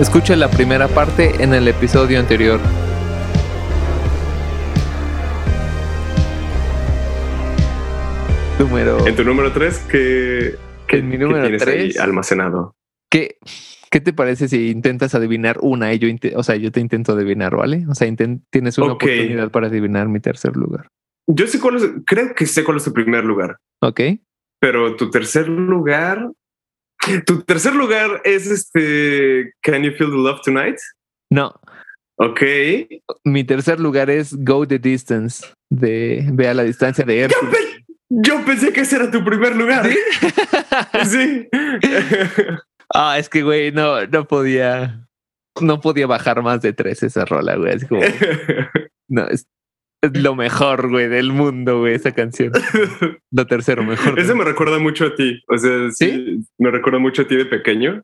Escucha la primera parte en el episodio anterior. Número. En tu número 3, que En mi número tienes ahí 3. almacenado? ¿Qué, ¿Qué te parece si intentas adivinar una y yo, o sea, yo te intento adivinar, ¿vale? O sea, tienes una oportunidad para adivinar mi tercer lugar. Yo sé cuál es, creo que sé cuál es tu primer lugar, ¿Ok? pero tu tercer lugar, tu tercer lugar es este Can You Feel the Love Tonight? No, Ok. mi tercer lugar es Go the Distance de Ve a la distancia de Yo, pe- yo pensé que ese era tu primer lugar. Sí. ah, es que, güey, no, no podía, no podía bajar más de tres esa rola, güey. Es como, no, es, es lo mejor, güey, del mundo, güey, esa canción. Lo tercero mejor. Ese me recuerda mucho a ti. O sea, sí, me recuerda mucho a ti de pequeño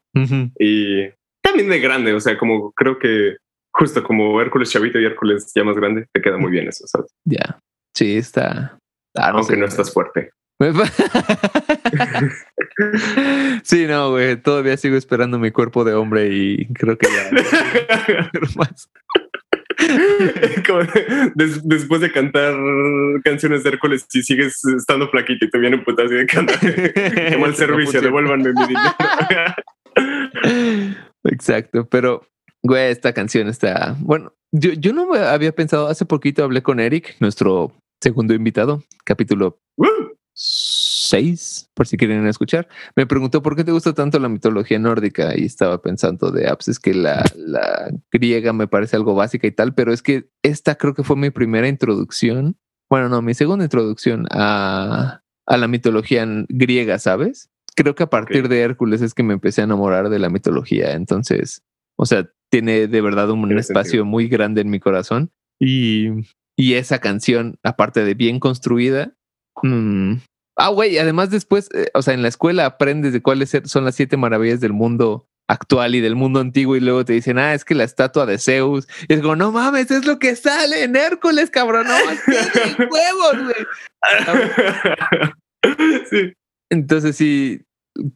y también de grande. O sea, como creo que justo como Hércules chavito y Hércules ya más grande, te queda muy bien eso, ¿sabes? Ya, sí, está. Ah, no Aunque sé, no estás fuerte. sí, no, güey. Todavía sigo esperando mi cuerpo de hombre y creo que ya. más. Como des- después de cantar canciones de Hércules, si sigues estando flaquito y te viene un putazo de cantar, qué mal servicio, devuélvanme mi dinero. Exacto, pero, güey, esta canción está. Bueno, yo, yo no había pensado. Hace poquito hablé con Eric, nuestro segundo invitado, capítulo Uh, 6, por si quieren escuchar. Me preguntó por qué te gusta tanto la mitología nórdica y estaba pensando de, ah, pues es que la, la griega me parece algo básica y tal, pero es que esta creo que fue mi primera introducción. Bueno, no, mi segunda introducción a, a la mitología griega, ¿sabes? Creo que a partir de Hércules es que me empecé a enamorar de la mitología. Entonces, o sea, tiene de verdad un espacio muy grande en mi corazón. Y, y esa canción, aparte de bien construida, mm, Ah, güey, además después, eh, o sea, en la escuela aprendes de cuáles son las siete maravillas del mundo actual y del mundo antiguo y luego te dicen, ah, es que la estatua de Zeus. Y es como, no mames, es lo que sale en Hércules, cabrón, no, huevos, güey. sí. Entonces sí,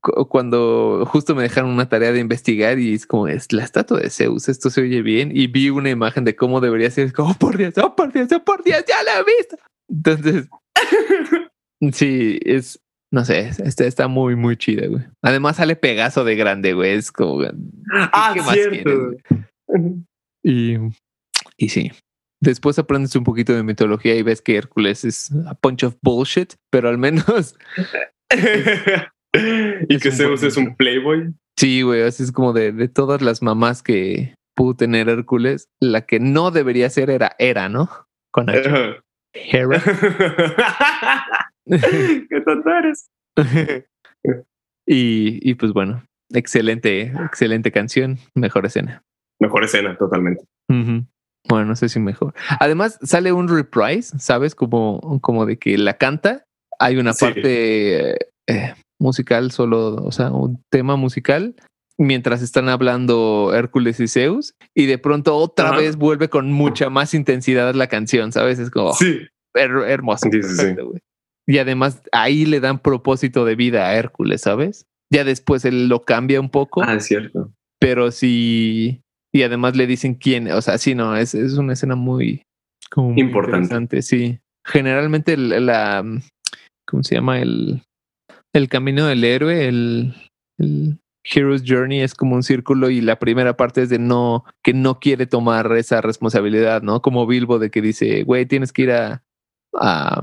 cu- cuando justo me dejaron una tarea de investigar y es como, es la estatua de Zeus, esto se oye bien y vi una imagen de cómo debería ser, es como, oh, por Dios, oh, por Dios, oh, por Dios, ya la he visto. Entonces, sí, es, no sé, está, está muy, muy chida, güey. Además sale Pegaso de grande, güey, es como, ¿qué- Ah, qué más cierto. quieres, güey? Y, y sí. Después aprendes un poquito de mitología y ves que Hércules es a bunch of bullshit, pero al menos y que Zeus es un playboy. Sí, güey, así es como de, de todas las mamás que pudo tener Hércules, la que no debería ser era Hera, ¿no? Con H. Hera. Qué tonto eres. y, y pues bueno, excelente, excelente canción, mejor escena. Mejor escena, totalmente. Bueno, no sé si mejor. Además, sale un reprise, ¿sabes? Como, como de que la canta. Hay una Sí. parte eh, musical, solo, o sea, un tema musical, mientras están hablando Hércules y Zeus, y de pronto otra Ajá. vez vuelve con mucha más intensidad la canción, ¿sabes? Es como Sí. her- hermoso. Sí, sí, sí. perfecto, güey. Y además ahí le dan propósito de vida a Hércules, ¿sabes? Ya después él lo cambia un poco Ah, es cierto. pero sí. Y además le dicen quién, o sea, sí, no, es, es una escena muy, como muy Importante. sí. Generalmente el- la, ¿cómo se llama? El, el camino del héroe, el, el Hero's Journey es como un círculo y la primera parte es de no, que no quiere tomar esa responsabilidad, ¿no? Como Bilbo de que dice, güey, tienes que ir a, a,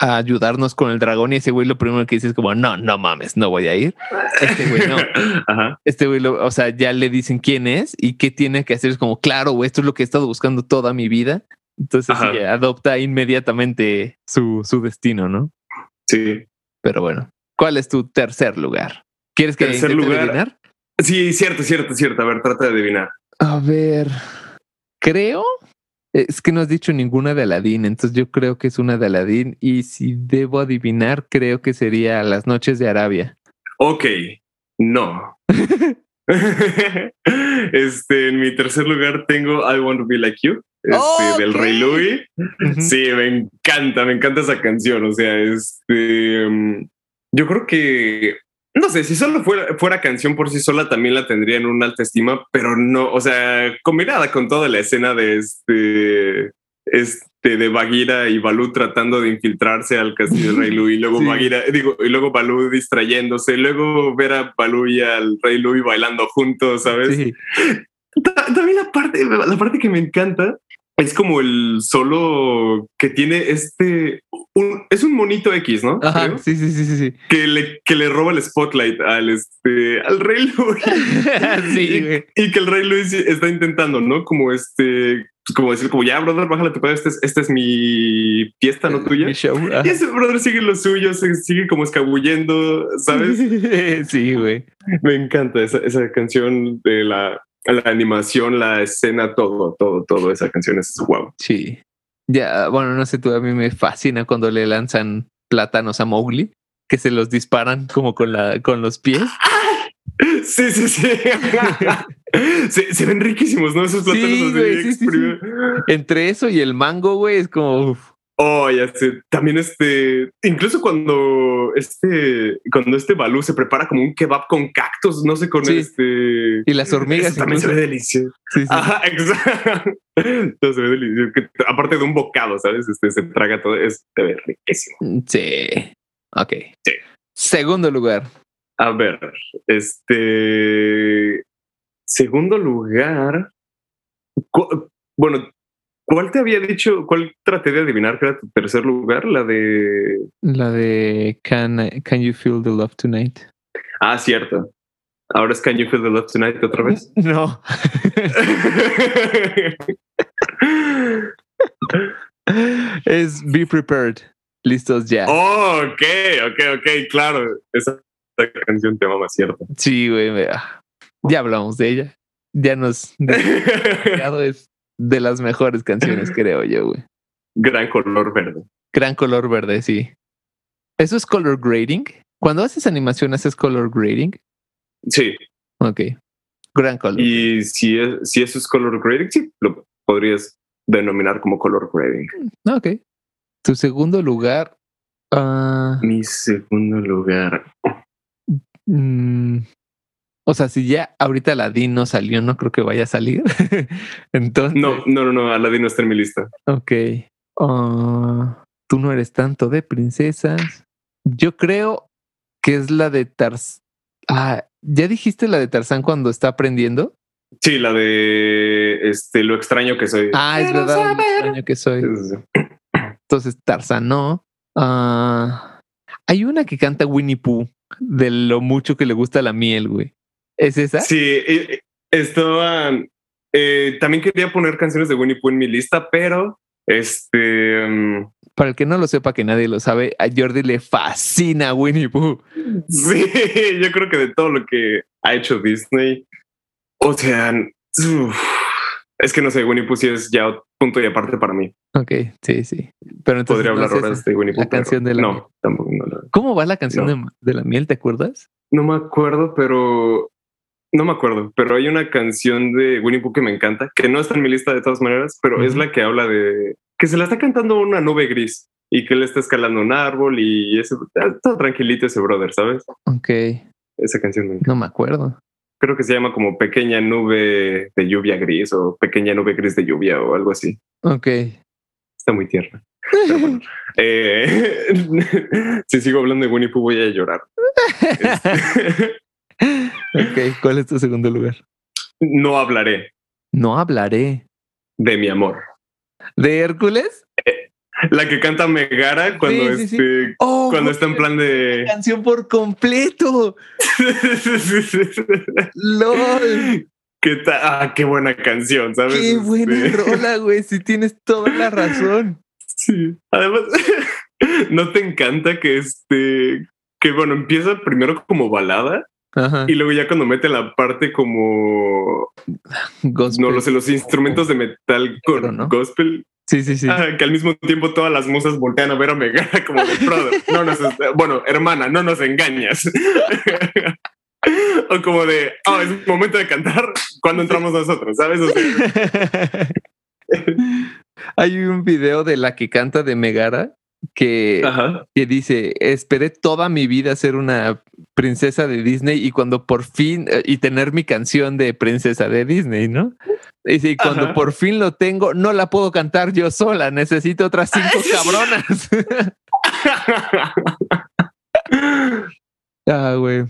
a ayudarnos con el dragón y ese güey lo primero que dice es como, no, no mames, no voy a ir. Este güey no Ajá. este güey, lo- o sea, ya le dicen quién es y qué tiene que hacer. Es como, claro, güey, esto es lo que he estado buscando toda mi vida. Entonces sí, adopta inmediatamente su, su destino, ¿no? Sí. Pero bueno, ¿cuál es tu tercer lugar? ¿Quieres que Tercer lugar. adivinar? Sí, cierto, cierto, cierto. A ver, trata de adivinar. A ver, creo. Es que no has dicho ninguna de Aladdin, entonces yo creo que es una de Aladdin y si debo adivinar, creo que sería Las noches de Arabia. Ok, no. este, en mi tercer lugar tengo I Want to Be Like You, este, del Ok. Rey Louis. Sí, me encanta, me encanta esa canción. O sea, este, mm, yo creo que no sé, si solo fuera, fuera canción por sí sola, también la tendría en una alta estima, pero no, o sea, combinada con toda la escena de este, este de Bagheera y Balú tratando de infiltrarse al castillo del Rey Lu y luego Sí. Bagheera, digo, y luego Balú distrayéndose, luego ver a Balú y al Rey Louis bailando juntos, ¿sabes? Sí. Ta- También la parte, la parte que me encanta es como el solo que tiene este, un- es un monito X, ¿no? Ajá, Creo, sí, sí, sí, sí, sí. que le, que le roba el spotlight al este, al Rey Louis. sí, güey. y que el Rey Luis está intentando, ¿no? Como este, como decir, como ya, brother, bájale tu pedo, esta es, esta es mi fiesta, no tuya. Mi show. Y ese brother sigue lo suyo, sigue como escabullendo, ¿sabes? sí, güey. Me encanta esa, esa canción de la, la animación, la escena, todo, todo, todo. Esa canción es wow. Sí. Ya, bueno, no sé tú, a mí me fascina cuando le lanzan plátanos a Mowgli, que se los disparan como con la con los pies. Sí, sí, sí. se, se ven riquísimos, ¿no? Esos plátanos Sí, así güey, sí, sí. Entre eso y el mango, güey, es como uf, Oh, ya sé. También este, incluso cuando este, cuando este Balú se prepara como un kebab con cactus, no sé, con Sí. este. y las hormigas Eso también se ve delicioso. Sí, sí. Ajá, exacto. Todo se ve delicioso. Aparte de un bocado, ¿sabes? Este se traga todo. Es, se ve riquísimo. Sí. Ok. Sí. Segundo lugar. A ver, este. Segundo lugar. Bueno, ¿cuál te había dicho? ¿Cuál traté de adivinar que era tu tercer lugar? La de. La de Can, can You Feel the Love Tonight? Ah, cierto. Ahora es Can You Feel the Love Tonight otra vez. No. es Be Prepared. Listos ya. oh, ok, ok, ok, claro. Esa, esa canción te mama, cierto. Sí, güey. Ya hablamos de ella. Ya nos. es de las mejores canciones, creo yo, güey. Gran color verde. Gran color verde, sí. ¿Eso es color grading? Cuando haces animación, ¿haces color grading? Sí, Ok. Gran color. y si, es, si eso es color grading, sí, lo podrías denominar como color grading. Ok. Tu segundo lugar. ah, Mi segundo lugar. mm, o sea, si ya ahorita la D no salió, no creo que vaya a salir. Entonces. No, no, no, no, Aladdin no está en mi lista. Ok. Ah, Tú no eres tanto de princesas. Yo creo que es la de Tarzán. Ah, ¿ya dijiste la de Tarzán cuando está aprendiendo? Sí, la de este lo extraño que soy. Ah, es Quiero verdad, lo extraño que soy. Es- Entonces, Tarzán no. Ah, hay una que canta Winnie Pooh de lo mucho que le gusta la miel, güey. ¿Es esa? Sí, eh, estaba. eh, también quería poner canciones de Winnie Pooh en mi lista, pero este. mm, Para el que no lo sepa, que nadie lo sabe, a Jordi le fascina Winnie Pooh. sí, yo creo que de todo lo que ha hecho Disney, o sea, uf, es que no sé, Winnie Pooh sí es ya punto y aparte para mí. Ok, sí, sí. Pero entonces Podría no hablar horas esa. de Winnie la Pooh. pero canción de la miel. No, tampoco. No, no. ¿Cómo va la canción No. de, de la miel? ¿Te acuerdas? No me acuerdo, pero no me acuerdo, pero hay una canción de Winnie Pooh que me encanta, que no está en mi lista de todas maneras, pero es la que habla de que se la está cantando una nube gris y que él está escalando un árbol y ese está todo tranquilito ese brother, ¿sabes? Ok, Esa canción me encanta. no me acuerdo. creo que se llama como Pequeña nube de lluvia gris o Pequeña nube gris de lluvia o algo así. Ok. Está muy tierna. Eh, si sigo hablando de Winnie Pooh voy a llorar. Ok, ¿cuál es tu segundo lugar? no hablaré No hablaré. de mi amor. ¿De Hércules? La que canta Megara cuando, Sí, sí, sí. este, Oh, cuando está en plan de... canción por completo. LOL. ¿Qué tal? Ah, qué buena canción, ¿sabes? Qué buena Este, rola, güey. Si tienes toda la razón. Sí. Además, ¿no te encanta que este... Que bueno, empieza primero como balada Ajá. y luego ya cuando mete la parte como... Gospel. No lo sé, los instrumentos de metal con Pero no. gospel. Sí, sí, sí. Ah, que al mismo tiempo todas las musas voltean a ver a Megara como de brother. No nos, bueno, hermana, no nos engañas. o como de, oh, es momento de cantar cuando entramos nosotros, ¿sabes? O sea, Hay un video de la que canta de Megara que, ajá. que dice, esperé toda mi vida ser una princesa de Disney y cuando por fin, eh, y tener mi canción de princesa de Disney, ¿no? Y cuando Ajá. por fin lo tengo, no la puedo cantar yo sola, necesito otras cinco cabronas. ah, güey.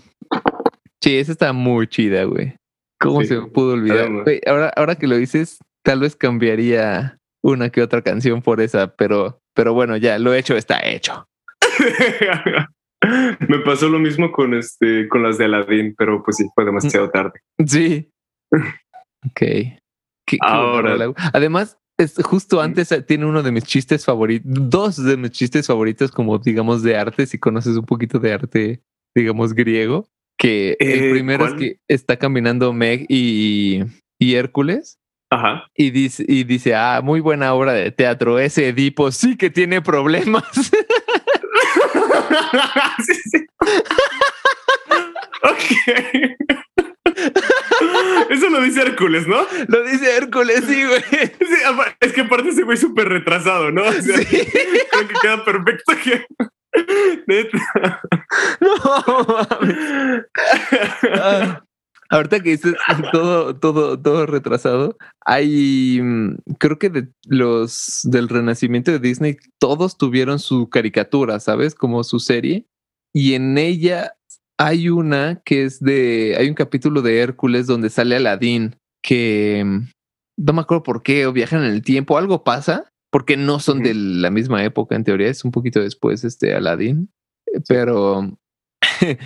Sí, esa está muy chida, güey. ¿Cómo Sí, se me pudo olvidar? Güey, ahora, ahora que lo dices, tal vez cambiaría una que otra canción por esa, pero, pero bueno, ya lo hecho está hecho. Me pasó lo mismo con este, con las de Aladdin, pero pues sí, fue demasiado tarde. Sí. Ok. Qué- Ahora-. Además, es justo antes eh, tiene uno de mis chistes favoritos, dos de mis chistes favoritos, como digamos de arte, si conoces un poquito de arte, digamos griego, que el Eh, primero ¿cuál? es que está caminando Meg y, y Hércules. Ajá. Y dice, y dice, ah, muy buena obra de teatro. Ese Edipo sí que tiene problemas. sí, sí. ok. Eso lo dice Hércules, ¿no? Lo dice Hércules, sí, güey. Sí, es que aparte ese güey súper retrasado, ¿no? O sea, Sí. creo que queda perfecto que... Neta. No mames. Ah, ahorita que dices todo, todo, todo retrasado, hay mm, creo que de los del renacimiento de Disney, todos tuvieron su caricatura, ¿sabes? Como su serie. Y en ella hay una que es de. Hay un capítulo de Hércules donde sale Aladín, que mm, no me acuerdo por qué, o viajan en el tiempo, algo pasa, porque no son de la misma época, en teoría, es un poquito después este Aladín. Pero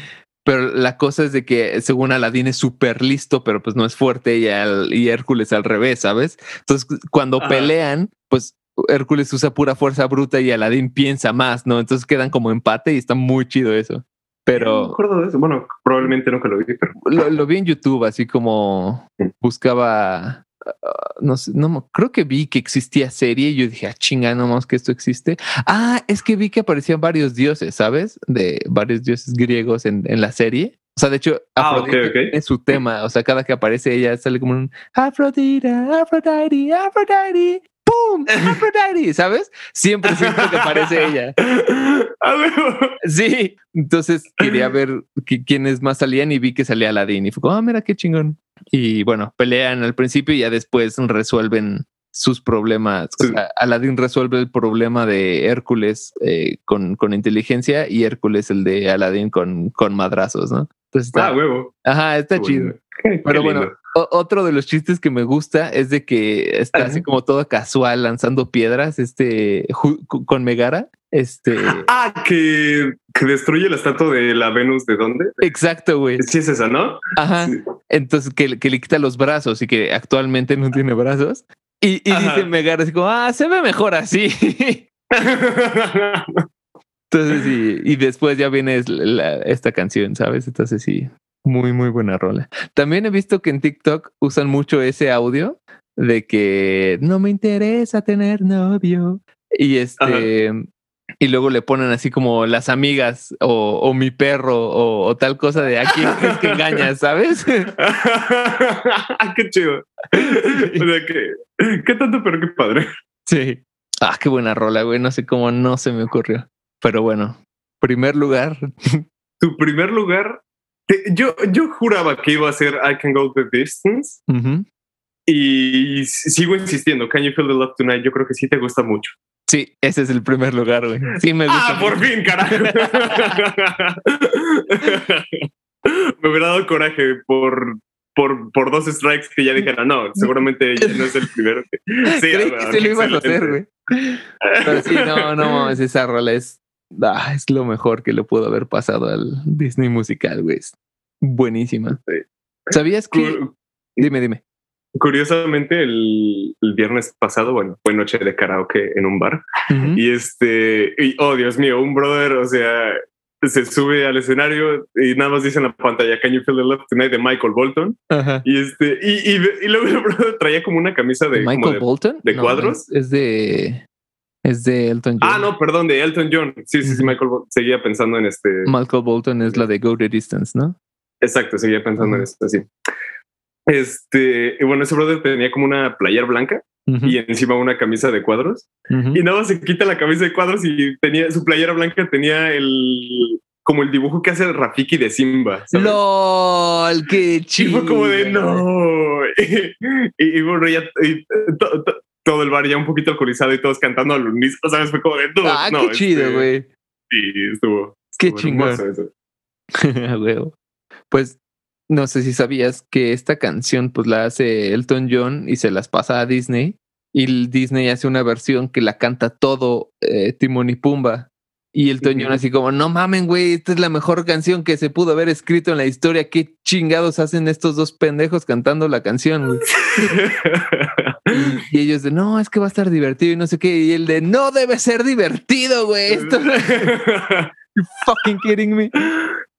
pero la cosa es de que según Aladín es súper listo, pero pues no es fuerte y, al- y Hércules al revés, ¿sabes? Entonces cuando Ajá. pelean, pues Hércules usa pura fuerza bruta y Aladín piensa más, ¿no? Entonces quedan como empate y está muy chido eso. No me Pero acuerdo de eso. Bueno, probablemente nunca lo vi, pero... lo, lo vi en YouTube, así como buscaba, ah, no sé, no, creo que vi que existía serie y yo dije, ah, chinga, no más que esto existe. Ah, es que vi que aparecían varios dioses, ¿sabes? De varios dioses griegos en, en la serie. O sea, de hecho, Ah, ok. tiene su tema. O sea, cada que aparece ella sale como un Afrodite, Afrodite, Afrodite, ¡pum! Afrodite, ¿sabes? Siempre siento que aparece ella. A huevo. Sí, entonces quería ver qui- quiénes más salían y vi que salía Aladdin y fue como, ah, mira qué chingón. Y bueno, pelean al principio y ya después resuelven sus problemas. O Sí. sea, Aladdin resuelve el problema de Hércules eh, con, con inteligencia y Hércules el de Aladdin con, con madrazos, ¿no? Entonces está, Ah, huevo. ajá, está Qué chido. Qué- Pero bueno, o- otro de los chistes que me gusta es de que está Ajá. así como todo casual lanzando piedras, este, con Megara, este, Ah, que, que destruye la estatua de la Venus de dónde? exacto, güey. Sí, es esa, ¿no? Ajá. Sí. Entonces que, que le quita los brazos y que actualmente no tiene brazos. Y, y dice Megara así como, ah, se ve mejor así. Entonces, y, y después ya viene la- esta canción, ¿sabes? Entonces sí, muy, muy buena rola. También he visto que en TikTok usan mucho ese audio de que no me interesa tener novio. Y este, y luego le ponen así como las amigas o, o mi perro o, o tal cosa de a quién crees que engañas, ¿sabes? qué chido. O sea que, qué tanto, pero qué padre. Sí. Ah, qué buena rola, güey. No sé cómo no se me ocurrió. Pero bueno, primer lugar. Tu primer lugar, te- yo, yo juraba que iba a ser I Can Go the Distance Ujú. y s- sigo insistiendo. Can You Feel the Love Tonight? Yo creo que sí te gusta mucho. Sí, ese es el primer lugar, güey. Sí, me gusta. Ah, por fin, carajo. Me hubiera dado coraje por, por, por dos strikes que ya dijeron, no, seguramente ya no es el primero. que- Sí, Creí ah, que se lo ibas a hacer, güey. Pero sí, no, no mames, esa rola es, ah, es lo mejor que le pudo haber pasado al Disney musical, güey. Es buenísima. Sí. ¿Sabías que? Dime, dime. Curiosamente, el, el viernes pasado, bueno, fue noche de karaoke en un bar. Y este, y, oh Dios mío, un brother, o sea, se sube al escenario y nada más dice en la pantalla, Can you feel the love tonight de Michael Bolton? Ajá. Y este, y, y, y luego el brother traía como una camisa de, como Michael de- Bolton. de cuadros? Es, es de. Es de Elton John. Ah, no, perdón, de Elton John. Sí, sí, sí. Michael Bolton. Seguía pensando en este. Michael Bolton es la de Go the Distance, ¿no? Exacto, seguía pensando en esto, sí. Este, y bueno, ese brother tenía como una playera blanca y encima una camisa de cuadros. Y nada se quita la camisa de cuadros y tenía su playera blanca, tenía el, como el dibujo que hace Rafiki de Simba. ¿sabes? LOL, qué Y chido. fue como de no. Y, y bueno, ya y to- to- todo el bar ya un poquito alcoholizado y todos cantando al unísono, ¿sabes? Fue como de no. Ah, no, qué este, chido, güey. Sí, estuvo. Qué estuvo chingón. eso. Pues no sé si sabías que esta canción pues la hace Elton John y se las pasa a Disney y Disney hace una versión que la canta todo eh, Timón y Pumba y Elton John Ujú. así como no mamen güey esta es la mejor canción que se pudo haber escrito en la historia qué chingados hacen estos dos pendejos cantando la canción güey? y ellos de no es que va a estar divertido y no sé qué y el de no debe ser divertido güey esto fucking kidding me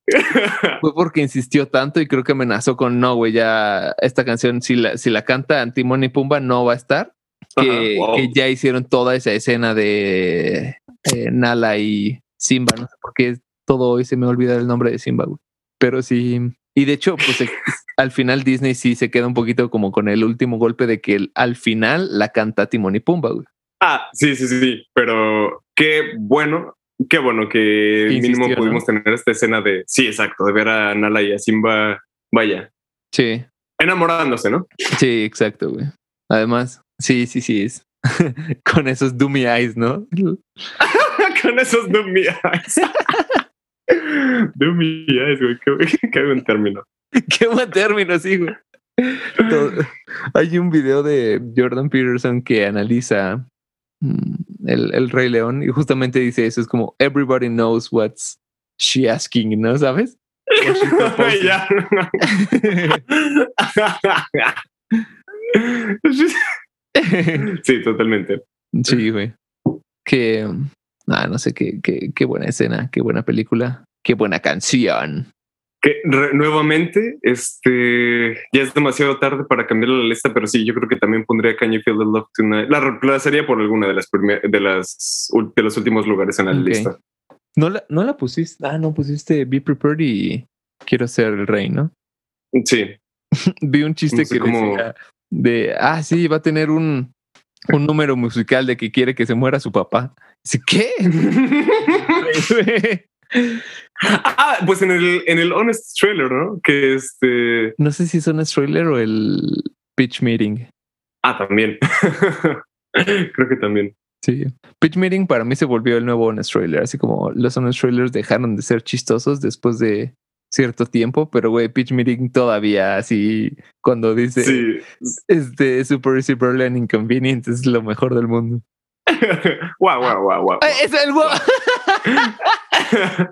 Fue porque insistió tanto y creo que amenazó con no, güey, ya esta canción, si la, si la canta Timón y Pumba, no va a estar. Que, Ajá, wow. que ya hicieron toda esa escena de eh, Nala y Simba, no sé por qué todo hoy se me olvida el nombre de Simba, güey. Pero sí, y de hecho, pues al final Disney sí se queda un poquito como con el último golpe de que el- al final la canta Timón y Pumba, güey. Ah, sí, sí, sí, sí. Pero qué bueno, qué bueno que mínimo pudimos tener esta escena de, sí, exacto, de ver a Nala y a Simba, vaya, Sí, enamorándose, ¿no? sí, exacto, güey. Además, sí, sí, sí, es con esos dummy eyes, ¿no? Con esos dummy eyes. dummy eyes, güey, qué, qué buen término. Qué buen término, sí, güey. Todo- Hay un video de Jordan Peterson que analiza mm, el, el Rey León y justamente dice eso, es como everybody knows what's she asking, ¿no? ¿Sabes? Sí, totalmente. sí, güey. Que, ah, no sé, qué, qué, qué buena escena, qué buena película, qué buena canción. Que re- nuevamente, este ya es demasiado tarde para cambiar la lista, pero sí, yo creo que también pondría Can You Feel the Love Tonight. La reemplazaría por alguna de las de las de los últimos lugares en la lista. No la, no la pusiste, ah, no pusiste Be Prepared y Quiero ser el rey, ¿no? Sí, Vi un chiste No sé que cómo- decía de, ah, sí, va a tener un, un número musical de que quiere que se muera su papá. Dice, ¿qué? ah, pues en el, en el Honest Trailer, ¿no? Que este. no sé si son el trailer o el pitch meeting. Ah, también. Creo que también. Sí. Pitch meeting para mí se volvió el nuevo honest trailer, así como los honest trailers dejaron de ser chistosos después de cierto tiempo, pero güey, pitch meeting todavía así cuando dice Sí. este super super and inconvenient es lo mejor del mundo. Guau, guau, guau, guau. Ay, es el wow.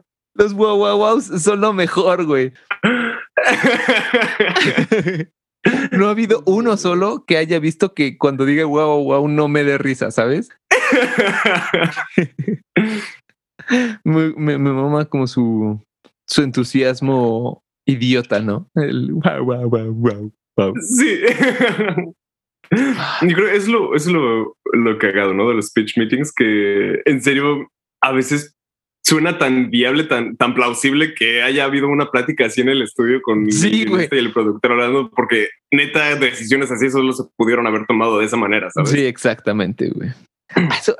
Los wow wow wows son lo mejor, güey. No ha habido uno solo que haya visto que cuando diga wow wow no me dé risa, ¿sabes? Me, me, me mama como su, su entusiasmo idiota, ¿no? El wow wow wow wow. wow. Sí. Yo creo que es lo, es lo, lo cagado, ¿no? De los pitch meetings que en serio a veces suena tan viable, tan, tan plausible que haya habido una plática así en el estudio con Sí, el y productor hablando, porque neta decisiones así solo se pudieron haber tomado de esa manera, ¿sabes? Sí, exactamente, güey. Eso,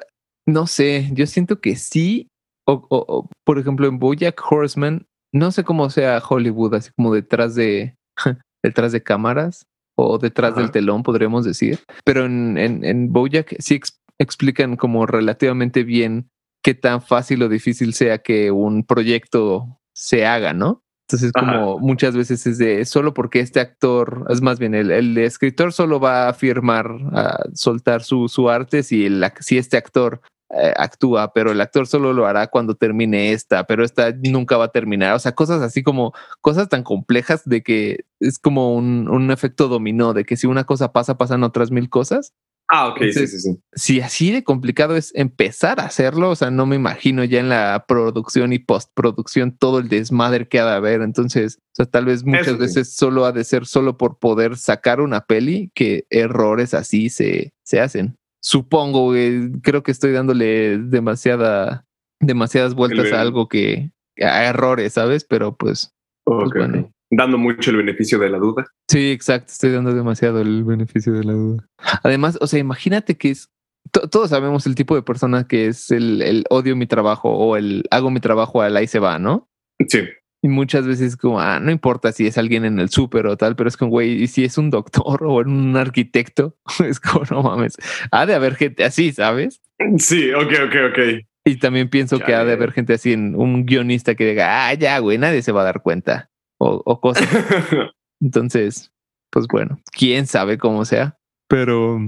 no sé, yo siento que sí. O, o- o, por ejemplo, en Bojack Horseman, no sé cómo sea Hollywood, así como detrás de detrás de cámaras o detrás Ajá. del telón, podríamos decir. Pero en, en, en Bojack sí ex- explican como relativamente bien qué tan fácil o difícil sea que un proyecto se haga, ¿no? Entonces, Ajá. como muchas veces es de solo porque este actor, es más bien el, el escritor solo va a firmar, a soltar su, su arte si, el, si este actor eh, actúa, pero el actor solo lo hará cuando termine esta, pero esta nunca va a terminar. O sea, cosas así como cosas tan complejas de que es como un, un efecto dominó, de que si una cosa pasa, pasan otras mil cosas. Ah, ok, Entonces- sí, sí, sí. Si así de complicado es empezar a hacerlo, o sea, no me imagino ya en la producción y postproducción todo el desmadre que ha de haber. Entonces, o sea, tal vez muchas Eso sí. veces solo ha de ser solo por poder sacar una peli que errores así se, se hacen. Supongo, creo que estoy dándole demasiada, demasiadas vueltas El- a algo que a errores, ¿sabes? Pero pues Ok, Pues bueno. Dando mucho el beneficio de la duda. Sí, exacto. Estoy dando demasiado el beneficio de la duda. Además, o sea, imagínate que es. to- todos sabemos el tipo de persona que es el, el odio mi trabajo o el hago mi trabajo al ahí se va, ¿no? Sí. Y muchas veces como, ah, no importa si es alguien en el súper o tal, pero es como, güey, y si es un doctor o un arquitecto, es como, no mames, ha de haber gente así, ¿sabes? Sí, ok, ok, ok. Y también pienso que ha de haber gente así, en un guionista que diga, ah, ya, güey, nadie se va a dar cuenta. O, o cosas. Entonces, pues bueno, quién sabe cómo sea. Pero,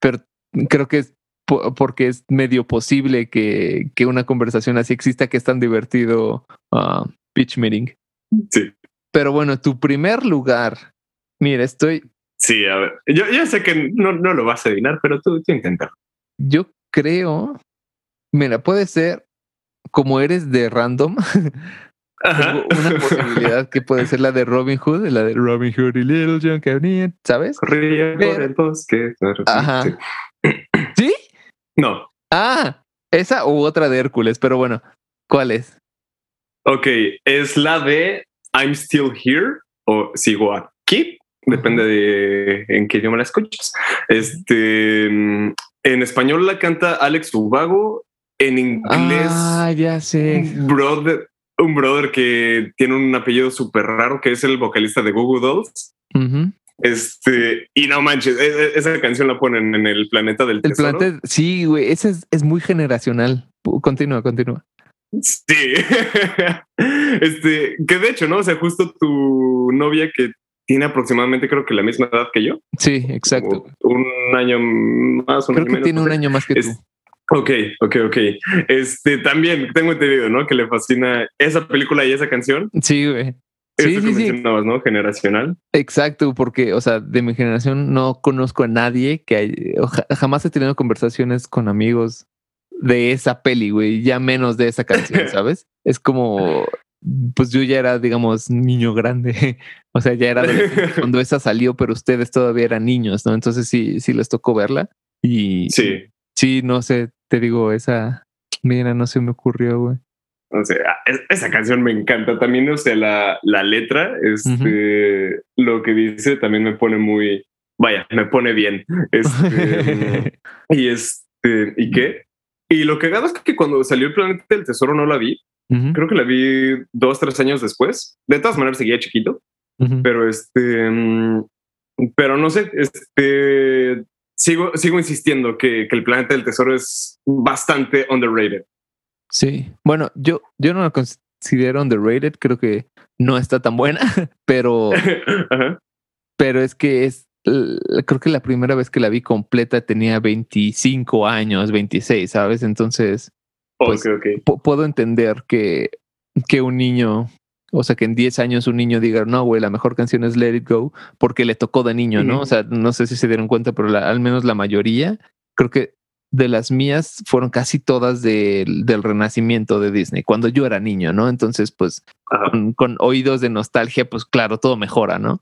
pero creo que es po- porque es medio posible que, que una conversación así exista, que es tan divertido ah, pitch meeting. sí. Pero bueno, tu primer lugar. Mira, estoy. Sí, a ver. Yo, yo sé que no, no lo vas a adivinar, pero tú, tú intenta. Yo creo. Mira, puede ser como eres de random. Ajá. Una posibilidad que puede ser la de Robin Hood, la de Robin Hood y Little John Carnier, ¿sabes? Corría por el bosque. Ajá. Sí. No. Ah, esa u otra de Hércules, pero bueno, ¿cuál es? Ok, es la de I'm Still Here o Sigo aquí. Depende de en qué idioma la escuchas. Este mm, en español la canta Alex Ubago. En inglés, Ah, ya sé. brother, un brother que tiene un apellido súper raro, que es el vocalista de Google Dolls. Este, y no manches, e- e- esa canción la ponen en el planeta del El tesoro. planeta, sí, güey, ese es, es muy generacional. Continúa, continúa. Sí. este, que de hecho, ¿no? O sea, justo tu novia que tiene aproximadamente creo que la misma edad que yo. Sí, exacto. como Un año más o Creo menos. que tiene un año más que tú. Ok, ok, ok. Este también tengo entendido, ¿no? Que le fascina esa película y esa canción. Sí, güey. Sí, sí, sí. ¿no? Generacional. Exacto, porque, o sea, de mi generación no conozco a nadie que hay- jamás he tenido conversaciones con amigos de esa peli, güey, ya menos de esa canción, ¿sabes? Es como, pues yo ya era, digamos, niño grande, o sea, ya era cuando esa salió, pero ustedes todavía eran niños, ¿no? Entonces sí, sí les tocó verla y Sí. sí, no sé, te digo, esa, mira, no se me ocurrió, güey. O sea, es- esa canción me encanta. También, o sea, la, la letra, este, lo que dice también me pone muy, vaya, me pone bien. Este, y este, ¿y qué? Y lo que es que cuando salió el Planeta del Tesoro no la vi. Creo que la vi dos, tres años después. De todas maneras seguía chiquito, pero este, mm, pero no sé, este, sigo, sigo insistiendo que, que el Planeta del Tesoro es bastante underrated. Sí, bueno, yo, yo no la considero underrated, creo que no está tan buena, pero, Ajá. pero es que es, creo que la primera vez que la vi completa tenía 25 años, 26, ¿sabes? Entonces Pues, ok, ok. pu- puedo entender que, que un niño, o sea, que en 10 años un niño diga, no, güey, la mejor canción es Let It Go, porque le tocó de niño, ¿no? O sea, no sé si se dieron cuenta, pero la- al menos la mayoría, creo que de las mías fueron casi todas del, del renacimiento de Disney, cuando yo era niño, ¿no? Entonces, pues, con oídos de nostalgia, pues claro, todo mejora, ¿no?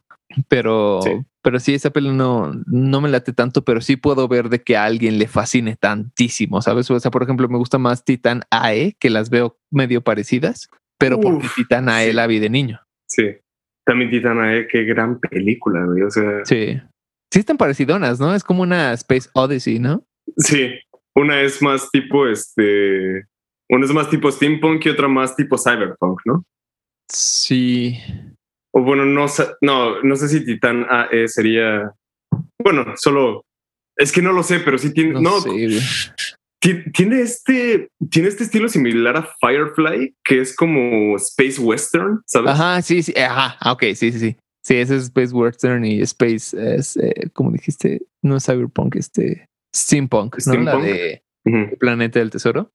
Pero Sí. pero sí, esa peli no, no me late tanto, pero sí puedo ver de que a alguien le fascine tantísimo, ¿sabes? O sea, por ejemplo, me gusta más Titan AE, que las veo medio parecidas, pero porque Uf, Titan AE sí. la vi de niño. Sí. También Titana, eh, qué gran película, güey. O sea, Sí. Sí están parecidonas, ¿no? Es como una Space Odyssey, ¿no? sí. Una es más tipo este. Una es más tipo steampunk y otra más tipo cyberpunk, ¿no? Sí. O bueno, no, no, no sé si Titan AE sería. Bueno, solo. Es que no lo sé, pero sí tiene. No, No, sé, tiene este. Tiene este estilo similar a Firefly, que es como Space Western, ¿sabes? Ajá, sí, sí. Ajá, ah, ok, sí, sí, sí. Sí, ese es Space Western y Space es, eh, como dijiste, no es Cyberpunk, este Steampunk, ¿no? Steampunk. La de Ujú. Planeta del Tesoro.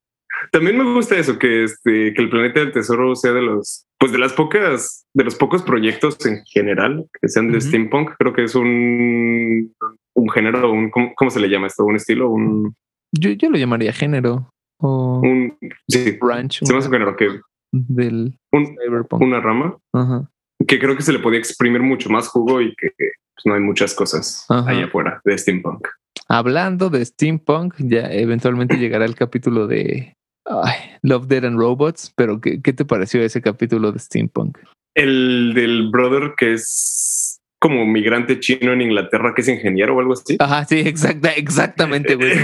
También me gusta eso, que este, que el planeta del tesoro sea de los, pues de las pocas, de los pocos proyectos en general que sean de Ujú. steampunk. Creo que es un, un género, un, ¿cómo, cómo se le llama esto? Un estilo, un, Yo, yo lo llamaría género o un, sí, branch se me hace género que del un, cyberpunk. una rama Ajá. que creo que se le podía exprimir mucho más jugo y que pues, no hay muchas cosas Ajá. allá afuera de steampunk. Hablando de steampunk, ya eventualmente llegará el capítulo de ay, Love, Dead and Robots, pero ¿qué, qué te pareció ese capítulo de steampunk? El del brother que es como migrante chino en Inglaterra que es ingeniero o algo así. Ajá, sí, exacta, exactamente, güey.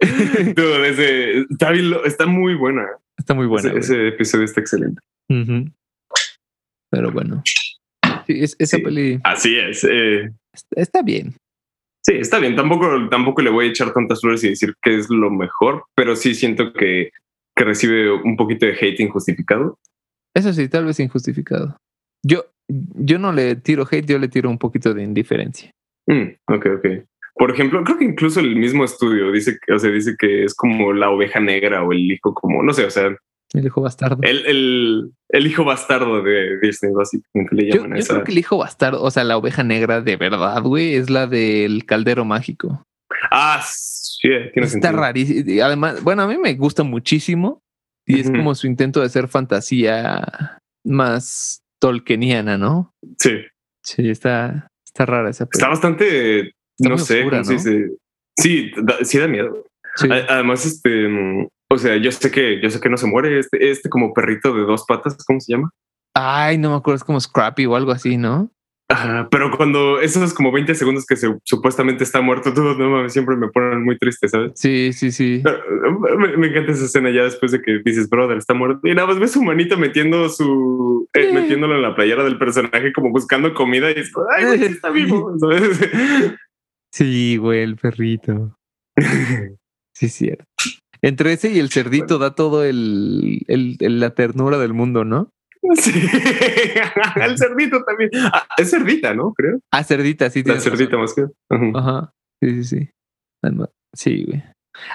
Dude, ese- está, bien está muy buena. Está muy buena. ese, ese episodio está excelente. Pero bueno. Sí, es- esa Sí. peli Así es. eh, está- está bien. sí, está bien. Tampoco, tampoco le voy a echar tantas flores y decir que es lo mejor, pero sí siento que, que recibe un poquito de hate injustificado. Eso sí, tal vez injustificado. Yo, yo no le tiro hate, yo le tiro un poquito de indiferencia. Mm, ok, ok. Por ejemplo, creo que incluso el mismo estudio dice que, o sea, dice que es como la oveja negra o el hijo como, no sé, o sea, El hijo bastardo. el, el, el hijo bastardo de Disney, básicamente le Yo, llaman yo esa. creo que el hijo bastardo, o sea, la oveja negra de verdad, güey, es la del caldero mágico. Ah, sí, tiene Está sentido. rarísimo. Además, bueno, a mí me gusta muchísimo y es como su intento de hacer fantasía más tolkieniana, ¿no? Sí, Sí, está, está rara esa está peli. bastante, Está no sé. Sí, da- sí da miedo. Sí. Además, este, mm, o sea, yo sé que, yo sé que no se muere este, este como perrito de dos patas, ¿cómo se llama? Ay, no me acuerdo, es como Scrappy o algo así, ¿no? Ajá, pero cuando esos como 20 segundos que se, supuestamente está muerto, todo, no mames, siempre me ponen muy triste, ¿sabes? Sí, sí, sí. Me, me encanta esa escena ya después de que dices, brother, está muerto. Y nada más ves su manita metiendo su, eh, metiéndolo en la playera del personaje, como buscando comida y es ay, güey, está vivo. ¿sabes? Sí, güey, el perrito. Sí, cierto. Entre ese y el cerdito da todo el, el- el- la ternura del mundo, ¿no? Sí. El cerdito también. Ah, es cerdita, ¿no? Creo. Ah, cerdita, sí. La cerdita razón. más que. Ajá. Sí, sí, sí. Además, sí, güey.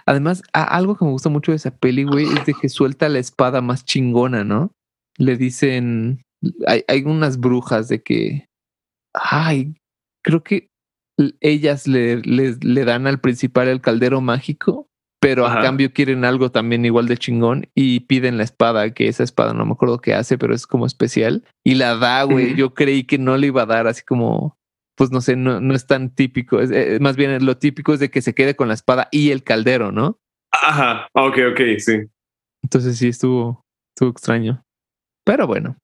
Además, algo que me gusta mucho de esa peli, güey, es de que suelta la espada más chingona, ¿no? Le dicen, hay, hay unas brujas de que, ay, creo que ellas le, le, le dan al principal el caldero mágico, pero a cambio quieren algo también igual de chingón y piden la espada, que esa espada no me acuerdo qué hace, pero es como especial. Y la da, güey. Yo creí que no le iba a dar así como pues no sé, no, no es tan típico. Es, eh, más bien lo típico es de que se quede con la espada y el caldero, ¿no? Ajá. Ok, ok, sí. Entonces sí estuvo, estuvo extraño. Pero bueno,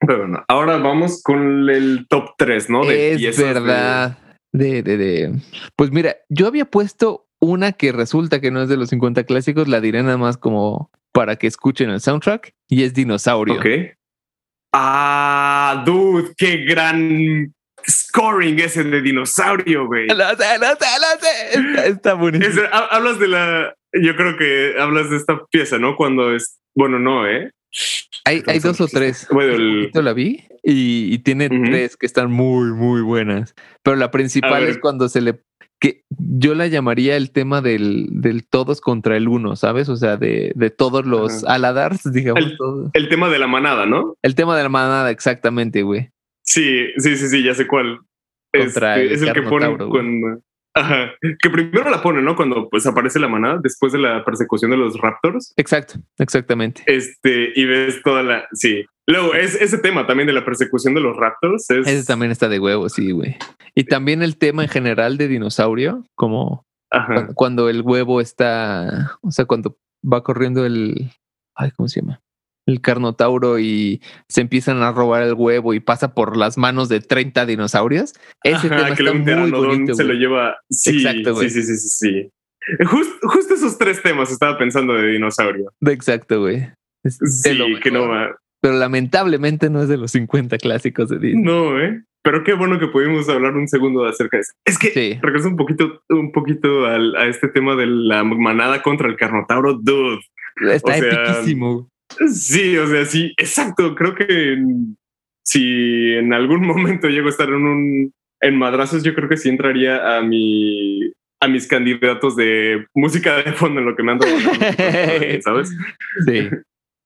Pero bueno, ahora vamos con el top 3, ¿no? De es de- verdad. De, de, de, Pues mira, yo había puesto una que resulta que no es de los 50 clásicos, la diré nada más como para que escuchen el soundtrack, y es Dinosaurio. Ok. Ah, dude, qué gran scoring ese de dinosaurio, güey. Lo sé, lo sé, lo sé. Está, está buenísimo. Ha- hablas de la. Yo creo que hablas de esta pieza, ¿no? Cuando es. Bueno, no, ¿eh? Hay, hay dos o tres. Bueno, el- la vi y, y tiene tres que están muy, muy buenas. Pero la principal es cuando se le. Que yo la llamaría el tema del, del todos contra el uno, ¿sabes? O sea, de, de todos los Ajá. aladars, digamos. El- todo. El tema de la manada, ¿no? El tema de la manada, exactamente, güey. Sí, sí, sí, sí, ya sé cuál. Contra Este, el es el que ponen güey. cuando. Ajá. Que primero la ponen, ¿no? Cuando pues aparece la manada, después de la persecución de los raptors. Exacto, exactamente. Este, y ves toda la. Sí. Luego, es, ese tema también de la persecución de los raptors es. Ese también está de huevo, sí, güey. Y también el tema en general de dinosaurio, como Ajá. cuando el huevo está, o sea, cuando va corriendo el, ay, ¿cómo se llama? El carnotauro y se empiezan a robar el huevo y pasa por las manos de 30 dinosaurios. Ese Ajá, tema que está un muy bonito. se lo lleva. Sí, Exacto, güey. sí, sí, sí, sí, sí. Just- justo esos tres temas estaba pensando de dinosaurio. Exacto, güey. Sí, lo que no mejor. va. Pero lamentablemente no es de los 50 clásicos de Disney. No, eh. Pero qué bueno que pudimos hablar un segundo acerca de eso. Es que Sí. regreso un poquito, un poquito al- a este tema de la manada contra el carnotauro, dude. Está o sea, epiquísimo. Sí, o sea, sí, exacto. Creo que en- si en algún momento llego a estar en un en madrazos, yo creo que sí entraría a mi a mis candidatos de música de fondo en lo que me ando, ¿sabes? Sí,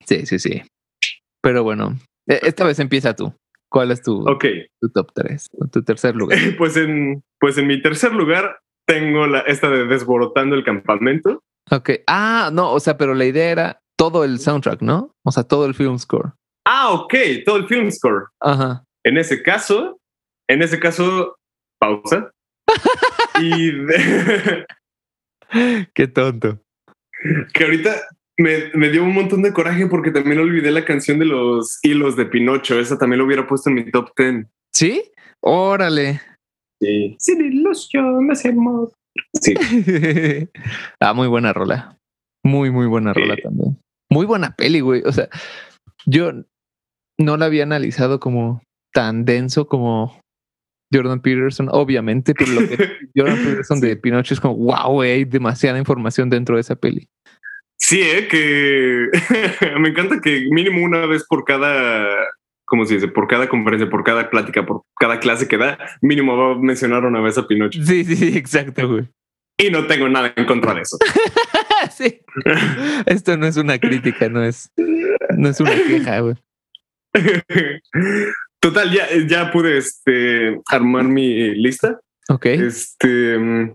sí, sí, sí. Pero bueno, e- esta vez empieza tú. ¿Cuál es tu, Ok, tu top 3? Tu tercer lugar. pues en pues en mi tercer lugar tengo la esta de desborotando el campamento. Ok. Ah, no, o sea, pero la idea era todo el soundtrack, ¿no? O sea, todo el film score. Ah, ok, todo el film score. Ajá. En ese caso, en ese caso, pausa. y de- Qué tonto. que ahorita me, me, dio un montón de coraje porque también olvidé la canción de los hilos de Pinocho. Esa también lo hubiera puesto en mi top 10. ¿Sí? Órale. Sí. Sí, me Sí. ah, muy buena rola. Muy, muy buena rola también. Muy buena peli, güey. O sea, yo no la había analizado como tan denso como Jordan Peterson, obviamente, pero lo que Jordan Peterson de Pinocho es como, wow, güey, hay demasiada información dentro de esa peli. Sí, ¿eh? que me encanta que mínimo una vez por cada, ¿cómo se dice? Por cada conferencia, por cada plática, por cada clase que da, mínimo va a mencionar una vez a Pinocho. Sí, sí, sí, exacto, güey. Y no tengo nada en contra de eso. sí. Esto no es una crítica, no es, no es una queja, güey. Total, ya, ya pude este, armar mi lista. Ok. Este.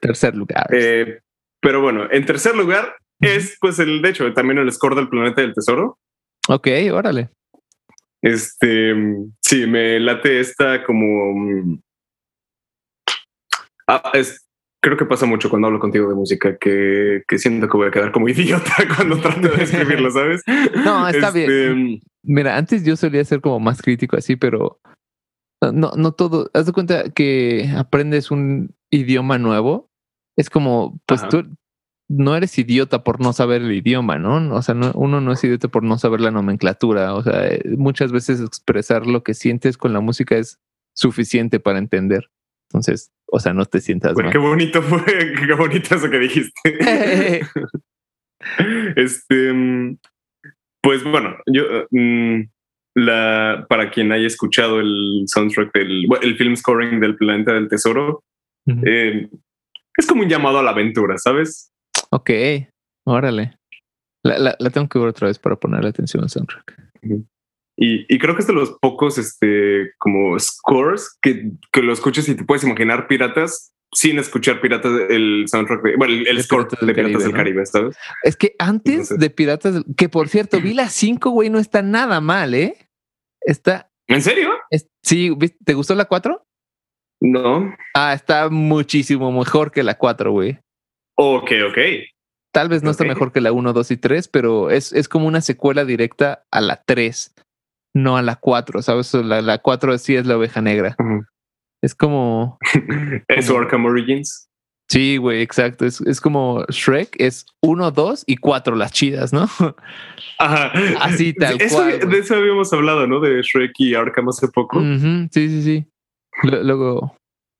Tercer lugar. Eh, pero bueno, en tercer lugar es, pues, el de hecho, también el score del planeta del tesoro. Ok, órale. Este, sí, me late esta como. Ah, es, creo que pasa mucho cuando hablo contigo de música, que, que siento que voy a quedar como idiota cuando trato de escribirlo, ¿sabes? No, está bien. Este, Mira, antes yo solía ser como más crítico así, pero no, no todo. Haz de cuenta que aprendes un idioma nuevo. Es como, pues tú no eres idiota por no saber el idioma, ¿no? O sea, uno no es idiota por no saber la nomenclatura. O sea, eh, muchas veces expresar lo que sientes con la música es suficiente para entender. Entonces, o sea, no te sientas mal. Qué bonito fue, qué bonito eso que dijiste. este, pues bueno, yo mm, la para quien haya escuchado el soundtrack del el film scoring del Planeta del Tesoro, eh, es como un llamado a la aventura, ¿sabes? Ok, órale. La, la, tengo que ver otra vez para ponerle atención al soundtrack. Y, y, creo que es de los pocos este, como scores que, que lo escuches y te puedes imaginar piratas sin escuchar Piratas, el soundtrack, de, bueno, el, score de Piratas del Caribe, ¿sabes? Es que antes de Piratas, que por cierto, vi las cinco, güey, no está nada mal, ¿eh? Está. ¿En serio? sí, ¿te gustó la cuatro? No. Ah, está muchísimo mejor que la cuatro, güey. Ok, ok. Tal vez no está mejor que la 1, 2 y 3, pero es, es como una secuela directa a la 3, no a la 4, ¿sabes? La, la 4 sí es la oveja negra. Es como. ¿Es Arkham Origins? Sí, güey, exacto. Es, es como Shrek, es 1, 2 y 4 las chidas, ¿no? Ajá. Así tal cual. De eso habíamos hablado, ¿no? De Shrek y Arkham hace poco. Sí, sí, sí. Luego,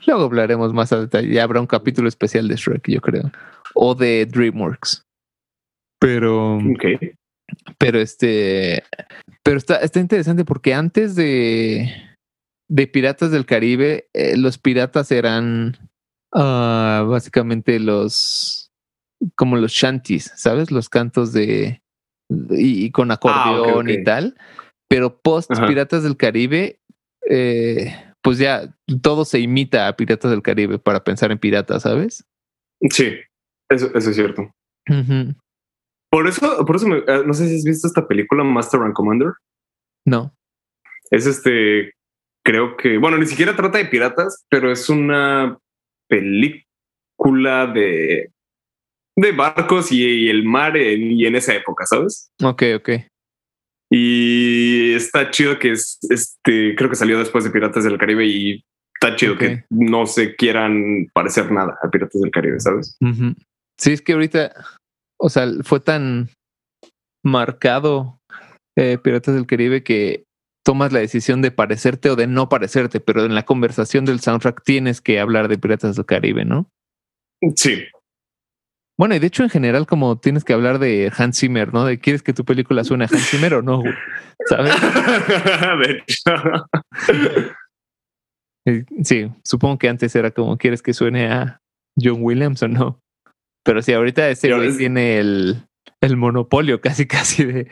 luego hablaremos más a detalle. Ya habrá un capítulo especial de Shrek, yo creo. O de DreamWorks. Pero. Ok. Pero este. Pero está, está interesante porque antes de de Piratas del Caribe, eh, los piratas eran ah, básicamente los como los shanties, ¿sabes? Los cantos de y, con ah, acordeón y tal. Pero post Piratas del Caribe, eh, pues ya todo se imita a Piratas del Caribe para pensar en piratas, ¿sabes? Sí, eso, eso es cierto. Por eso, por eso eh, no sé si has visto esta película Master and Commander. No. Es este creo que, bueno, ni siquiera trata de piratas, pero es una película de, de barcos y, el mar y en esa época, ¿sabes? Ok, ok. Y está chido que es, este, creo que salió después de Piratas del Caribe y está chido que no se quieran parecer nada a Piratas del Caribe, ¿sabes? Sí, es que ahorita, o sea, fue tan marcado eh, Piratas del Caribe que tomas la decisión de parecerte o de no parecerte, pero en la conversación del soundtrack tienes que hablar de Piratas del Caribe, ¿no? Sí. Bueno, y de hecho en general como tienes que hablar de Hans Zimmer, ¿no? De quieres que tu película suene a Hans Zimmer o no, ¿sabes? sí, supongo que antes era como quieres que suene a John Williams o no. Pero sí, ahorita ese güey tiene el, el monopolio casi casi de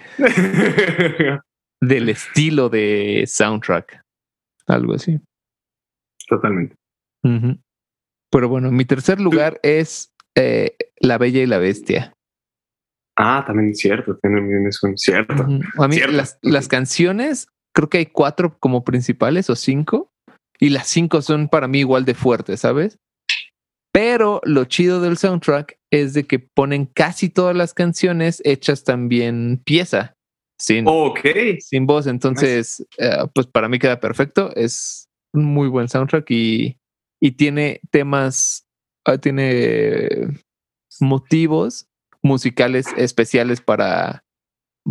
del estilo de soundtrack. Algo así. Totalmente. Pero bueno, mi tercer lugar es eh, La Bella y la Bestia. Ah, también es cierto, también es un cierto. A mí Las, las canciones, creo que hay cuatro como principales o cinco, y las cinco son para mí igual de fuertes, ¿sabes? Pero lo chido del soundtrack es de que ponen casi todas las canciones hechas también pieza, sin, Ok. sin voz. Entonces, eh, pues para mí queda perfecto. Es un muy buen soundtrack y, y tiene temas, ah, tiene motivos musicales especiales para,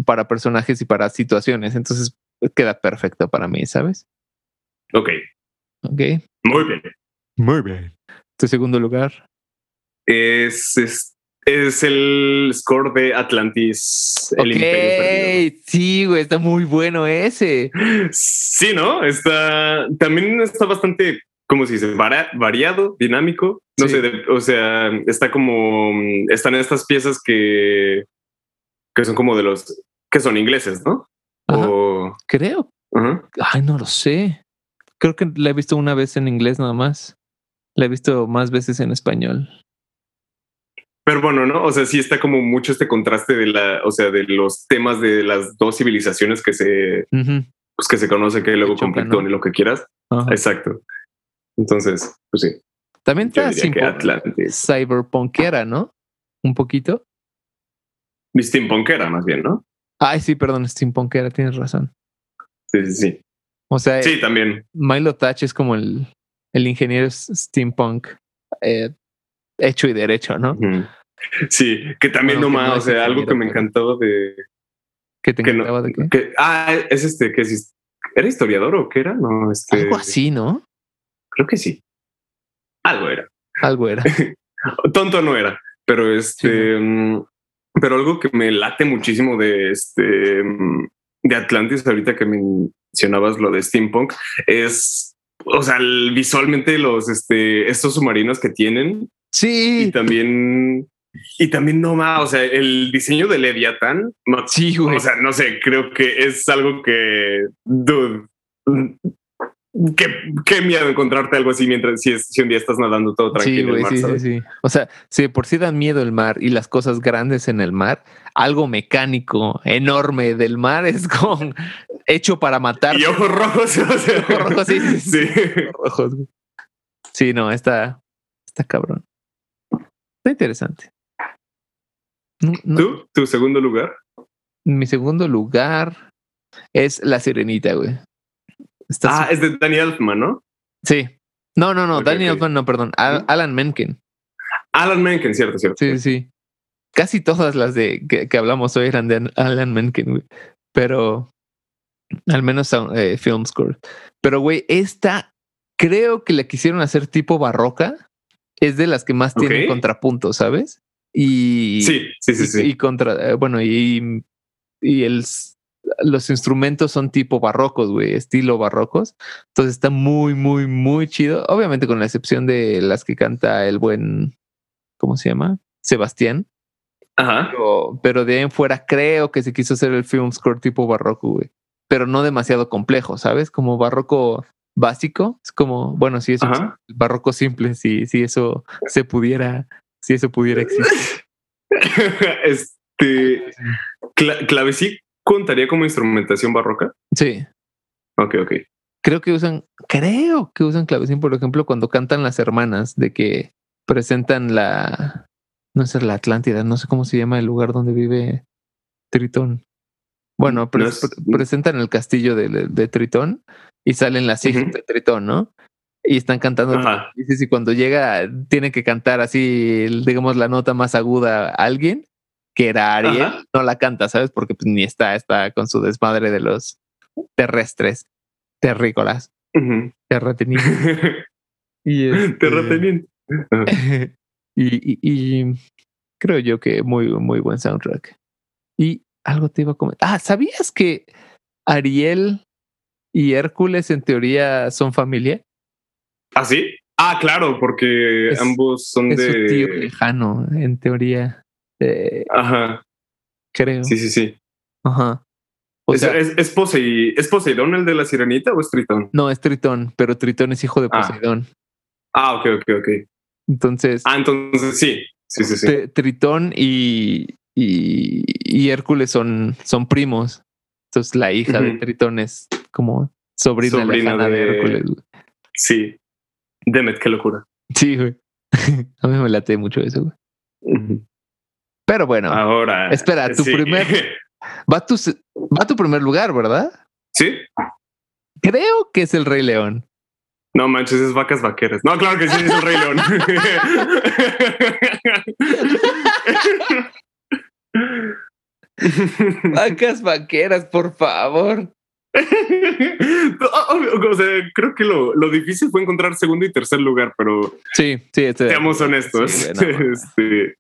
para personajes y para situaciones. Entonces, queda perfecto para mí, ¿sabes? Ok. Ok. Muy bien. Muy bien. Tu segundo lugar. Es, es, es el score de Atlantis. El ok, Imperio Perdido. sí, güey, está muy bueno ese. Sí, ¿no? Está también está bastante, como se dice, variado, dinámico. No Sí. sé, de- o sea, está como están estas piezas que que son como de los que son ingleses, ¿no? Ajá. O Creo. ajá. Ay, no lo sé. Creo que la he visto una vez en inglés nada más. La he visto más veces en español. Pero bueno, ¿no? O sea, sí está como mucho este contraste de la, o sea, de los temas de las dos civilizaciones que se, pues que se conoce, que luego conflictúan ¿no? y lo que quieras. Exacto. Entonces, pues sí, También está cyberpunkera, ¿no? Un poquito. Mi steampunkera, más bien, ¿no? Ay, sí, perdón, steampunkera, tienes razón. Sí, sí, sí. O sea, Sí, también. Milo Touch es como el, el ingeniero steampunk eh, hecho y derecho, ¿no? Sí, que también Bueno, nomás, no o es sea, algo que me encantó de Que te que no, encantaba de qué? que- ah, es este que si era historiador o qué era, no, este Algo así, ¿no? creo que sí. Algo era. Algo era. Tonto no era, pero este, mm, pero algo que me late muchísimo de este mm, de Atlantis ahorita que mencionabas lo de steampunk es, o sea, visualmente los este estos submarinos que tienen y Sí, también y también no más, o sea, el diseño de Leviathan, ma- sí, güey. o sea, no sé, creo que es algo que dude, mm, qué, qué miedo encontrarte algo así mientras si, es- si un día estás nadando todo Sí, tranquilo el güey, mar, sí, sí, sí. O sea, si por sí dan miedo el mar y las cosas grandes en el mar, algo mecánico enorme del mar es con hecho para matar. Y ojos rojos. o sea, Ojos rojos, sí, sí, sí. sí. rojos. güey. Sí, no, está, está cabrón. Está interesante. No- no- ¿Tú? ¿Tu segundo lugar? Mi segundo lugar es La Sirenita, güey. Está Ah, es de Danny Elfman, ¿no? Sí. No, no, no, Danny ok. Elfman, no, perdón. Al- Ujú. Alan Menken. Alan Menken, cierto, cierto. Sí, sí. Casi todas las de que, que hablamos hoy eran de Alan Menken, güey. Pero al menos son, eh, film score. Pero, güey, esta creo que la quisieron hacer tipo barroca. Es de las que más tienen Ok. contrapunto, ¿sabes? Y, Sí, sí, sí, y, sí. y contra, eh, bueno, y, y el, los instrumentos son tipo barrocos, güey, estilo barrocos. Entonces está muy, muy, muy chido. Obviamente con la excepción de las que canta el buen, ¿cómo se llama? Sebastián. Ajá. Pero, pero de ahí en fuera creo que se quiso hacer el film score tipo barroco, güey. Pero no demasiado complejo, ¿sabes? Como barroco básico. Es como, bueno, si eso Ajá. es barroco simple, si, si eso se pudiera, si eso pudiera existir. este cla- clavecí contaría como instrumentación barroca. Sí. Ok, ok. Creo que usan, creo que usan clavecín, por ejemplo, cuando cantan las hermanas, de que presentan la, no sé, la Atlántida, no sé cómo se llama el lugar donde vive Tritón. Bueno, pre- No es- pre- presentan el castillo de, de Tritón y salen las hijas Ujú. de Tritón, ¿no? Y están cantando. Y cuando llega, tiene que cantar así, digamos, la nota más aguda a alguien, que era Ariel, Ajá. no la canta, ¿sabes? Porque pues, ni está, está con su desmadre de los terrestres, terrícolas, Ujú. terratenientes. Y, este, Terrateniente. Ajá. y, y, y creo yo que muy, muy buen soundtrack. Y algo te iba a comentar. Ah, ¿sabías que Ariel y Hércules en teoría son familia? ¿Ah, sí? Ah, claro, porque Es- ambos son Es su tío de. lejano, en teoría. eh, Ajá. creo. Sí, sí, sí. Ajá. O ¿Es, sea, es, es Posei- ¿Es Poseidón el de la sirenita o es Tritón? no es Tritón, pero Tritón es hijo de Ah. Poseidón. Ah, ok, ok, ok. Entonces, Ah, entonces sí. Sí, sí, sí. Tritón y, y, y Hércules son, son primos. Entonces la hija de. Tritón es como sobrina, Sobrina de, de- Hércules. güey. Sí. Demet, qué locura. Sí, güey. A mí me late mucho eso, güey. Pero bueno, Ahora. espera, tu sí. primer- va tu, va tu primer lugar, ¿verdad? Sí. Creo que es el Rey León. No manches, es vacas vaqueras. No, claro que sí, es el Rey León. Vacas vaqueras, por favor. O sea, creo que lo, lo difícil fue encontrar segundo y tercer lugar, pero Sí, sí, estoy de seamos honestos. Sí, Este,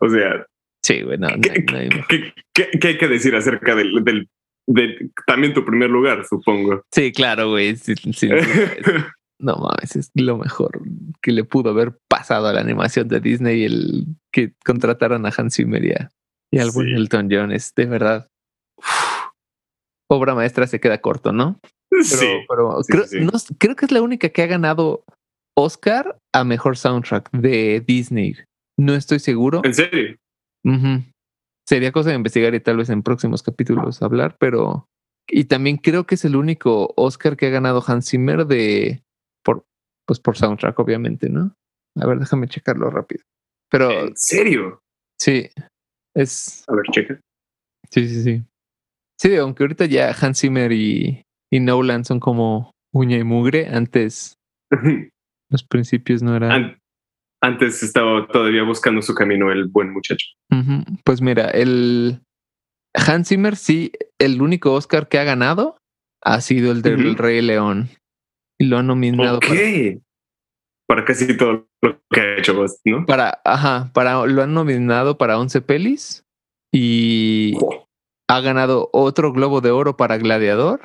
o sea, Sí, güey, no, no, ¿qué, no hay- qué- qué- qué hay que decir acerca del, del de también tu primer lugar, supongo? Sí, claro, güey. sí, sí, no mames, es lo mejor que le pudo haber pasado a la animación de Disney el que contrataron a Hans Zimmer y, a- y al buen. Elton John. Es de verdad. uf, obra maestra se queda corto, ¿no? Pero, sí. pero Sí, creo, sí, no creo que es la única que ha ganado Oscar a mejor soundtrack de Disney. No estoy seguro. ¿En serio? Sería cosa de investigar y tal vez en próximos capítulos hablar, pero. Y también creo que es el único Oscar que ha ganado Hans Zimmer de. Por, pues por soundtrack, obviamente, ¿no? A ver, déjame checarlo rápido. Pero ¿En serio? sí, es. A ver, checa. Sí, sí, sí. Sí, aunque ahorita ya Hans Zimmer y, y Nolan son como uña y mugre, antes los principios no eran. An- Antes estaba todavía buscando su camino el buen muchacho. Pues mira, el Hans Zimmer sí, el único Oscar que ha ganado ha sido el del. Rey León. Y lo han nominado Ok. para, Para casi todo lo que ha hecho vos, ¿no? para, ajá, para, lo han nominado para 11 pelis y ha ganado otro Globo de Oro para Gladiador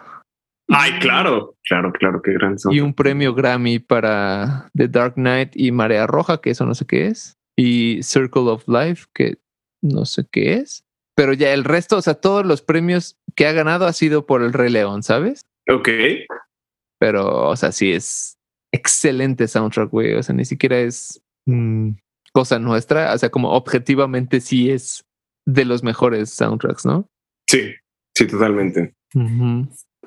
Ay, claro, claro, claro, qué gran son. y un premio Grammy para The Dark Knight y Marea Roja, que eso no sé qué es, y Circle of Life, que no sé qué es. Pero ya el resto, o sea, todos los premios que ha ganado ha sido por el Rey León, ¿sabes? Ok. Pero, o sea, sí es excelente soundtrack, güey. O sea, ni siquiera es mm, cosa nuestra. O sea, como objetivamente sí es de los mejores soundtracks, ¿no? Sí, sí, totalmente.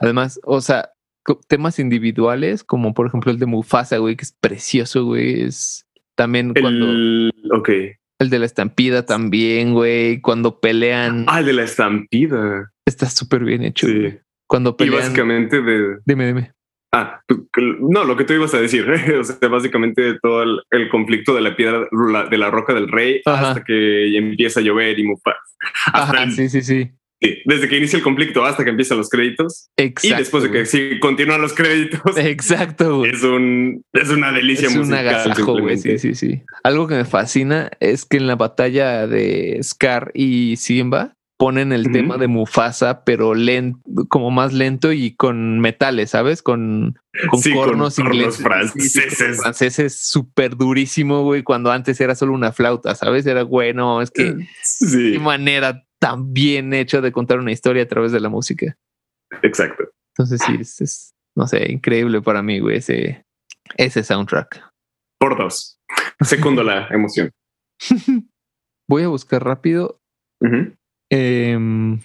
Además, o sea, temas individuales, como por ejemplo el de Mufasa, güey, que es precioso, güey. Es también cuando El, ok. el de la estampida también, güey. Cuando pelean, Ah, el de la estampida. está súper bien hecho. Sí. güey. Cuando Y pelean. básicamente de. Dime, dime. Ah, tú- no, lo que tú ibas a decir. o sea, básicamente todo el, el conflicto de la piedra, la- de la roca del rey, Ajá. hasta que empieza a llover y Mufasa. Hasta Ajá, el- sí, sí, sí. Desde que inicia el conflicto hasta que empiezan los créditos. Exacto. y después de que sí continúan los créditos. Exacto, güey. Es un es una delicia Es un musical. agasajo, güey. Sí, sí, sí. Algo que me fascina es que en la batalla de Scar y Simba ponen el tema de Mufasa, pero lento, como más lento y con metales, ¿sabes? Con, con Sí, con cornos cornos ingleses. franceses. Franceses súper durísimo, güey, cuando antes era solo una flauta, ¿sabes? Era bueno, es que Sí, qué manera tan bien hecha de contar una historia a través de la música. exacto. Entonces sí, es, es, no sé, increíble para mí, güey, ese, ese soundtrack. Por dos. Segundo la emoción. Voy a buscar rápido em,